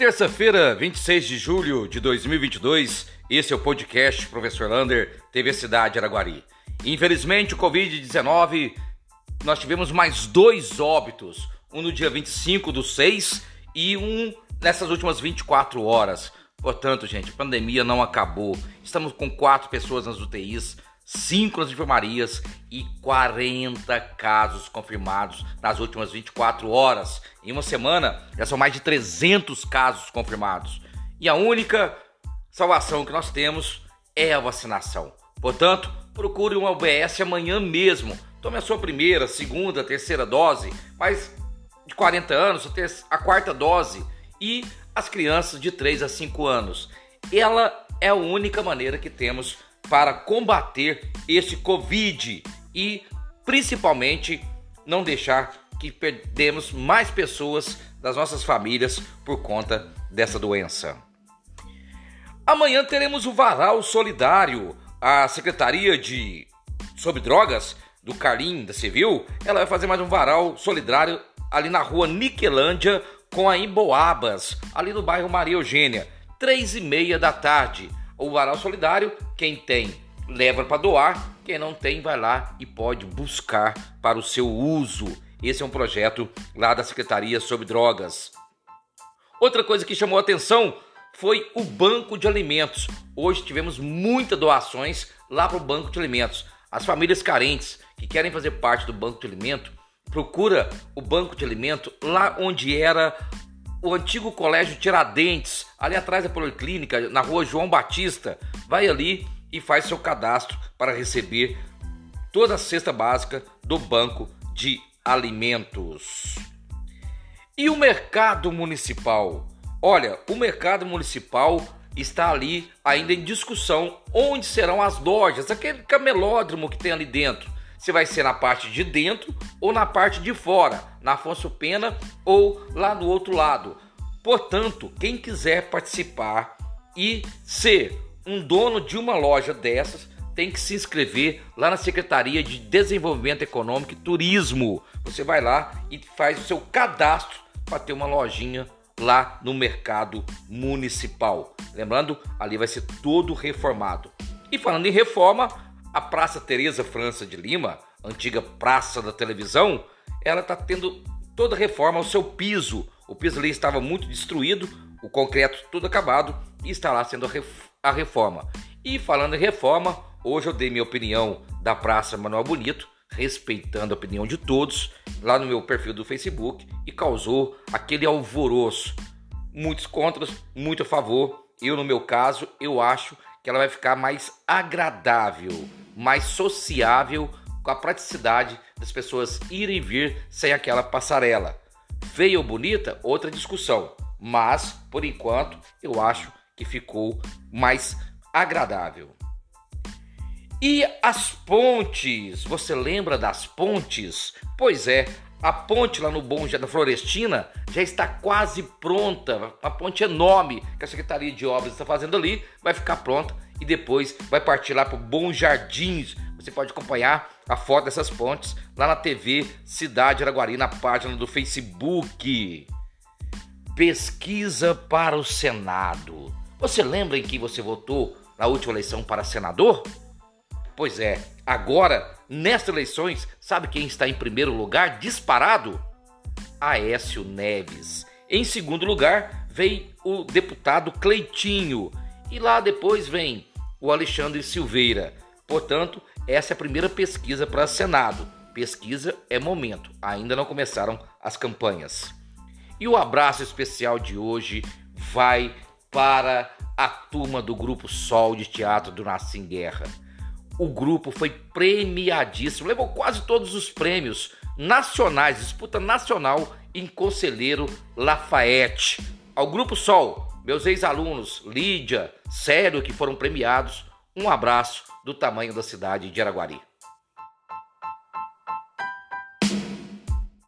Terça-feira, 26 de julho de 2022, esse é o podcast Professor Lander, TV Cidade Araguari. Infelizmente, o Covid-19, nós tivemos mais dois óbitos, um no dia 25 do 6 e um nessas últimas 24 horas. Portanto, gente, a pandemia não acabou. Estamos com quatro pessoas nas UTIs, 5 nas enfermarias e 40 casos confirmados nas últimas 24 horas. Em uma semana, já são mais de 300 casos confirmados. E a única salvação que nós temos é a vacinação. Portanto, procure um UBS amanhã mesmo. Tome a sua primeira, segunda, terceira dose, mas de 40 anos, a quarta dose. E as crianças de 3 a 5 anos. Ela é a única maneira que temos para combater esse Covid e principalmente não deixar que perdemos mais pessoas das nossas famílias por conta dessa doença. Amanhã teremos o Varal Solidário. A Secretaria de sobre Drogas do Carlim da Civil, ela vai fazer mais um varal solidário ali na rua Niquelândia com a Emboabas, ali no bairro Maria Eugênia, três e meia da tarde. O varal solidário, quem tem leva para doar, quem não tem vai lá e pode buscar para o seu uso. Esse é um projeto lá da Secretaria sobre Drogas. Outra coisa que chamou atenção foi o banco de alimentos. Hoje tivemos muitas doações lá para o banco de alimentos. As famílias carentes que querem fazer parte do banco de alimento, procura o banco de alimento lá onde era o antigo colégio Tiradentes, ali atrás da Policlínica, na rua João Batista. Vai ali e faz seu cadastro para receber toda a cesta básica do banco de alimentos. E o mercado municipal? Olha, o mercado municipal está ali ainda em discussão onde serão as lojas, aquele camelódromo que tem ali dentro. Se vai ser na parte de dentro ou na parte de fora, na Afonso Pena ou lá do outro lado. Portanto, quem quiser participar e ser um dono de uma loja dessas tem que se inscrever lá na Secretaria de Desenvolvimento Econômico e Turismo. Você vai lá e faz o seu cadastro para ter uma lojinha lá no mercado municipal. Lembrando, ali vai ser todo reformado. E falando em reforma, a Praça Teresa França de Lima, antiga Praça da Televisão, ela está tendo toda reforma ao seu piso. O piso ali estava muito destruído, o concreto todo acabado e está lá sendo a reforma. E falando em reforma, hoje eu dei minha opinião da Praça Manuel Bonito, respeitando a opinião de todos, lá no meu perfil do Facebook e causou aquele alvoroço. Muitos contras, muito a favor. Eu, no meu caso, eu acho que ela vai ficar mais agradável, mais sociável, com a praticidade das pessoas irem e vir sem aquela passarela. Feia ou bonita, outra discussão. Mas, por enquanto, eu acho que ficou mais agradável. E as pontes? Você lembra das pontes? Pois é, a ponte lá no Bom da Florestina já está quase pronta. A ponte enorme que a Secretaria de Obras está fazendo ali vai ficar pronta e depois vai partir lá para Bom Jardins. Você pode acompanhar a foto dessas pontes lá na TV Cidade Araguari, na página do Facebook. Pesquisa para o Senado. Você lembra em que você votou na última eleição para senador? Pois é, agora, nestas eleições, sabe quem está em primeiro lugar disparado? Aécio Neves. Em segundo lugar, vem o deputado Cleitinho. E lá depois vem o Alexandre Silveira. Portanto, essa é a primeira pesquisa para Senado. Pesquisa é momento, ainda não começaram as campanhas. E o abraço especial de hoje vai para a turma do Grupo Sol de Teatro do Nassim Guerra o grupo foi premiadíssimo, levou quase todos os prêmios nacionais, disputa nacional em Conselheiro Lafayette. Ao Grupo Sol, meus ex-alunos Lídia, Sério, que foram premiados, um abraço do tamanho da cidade de Araguari.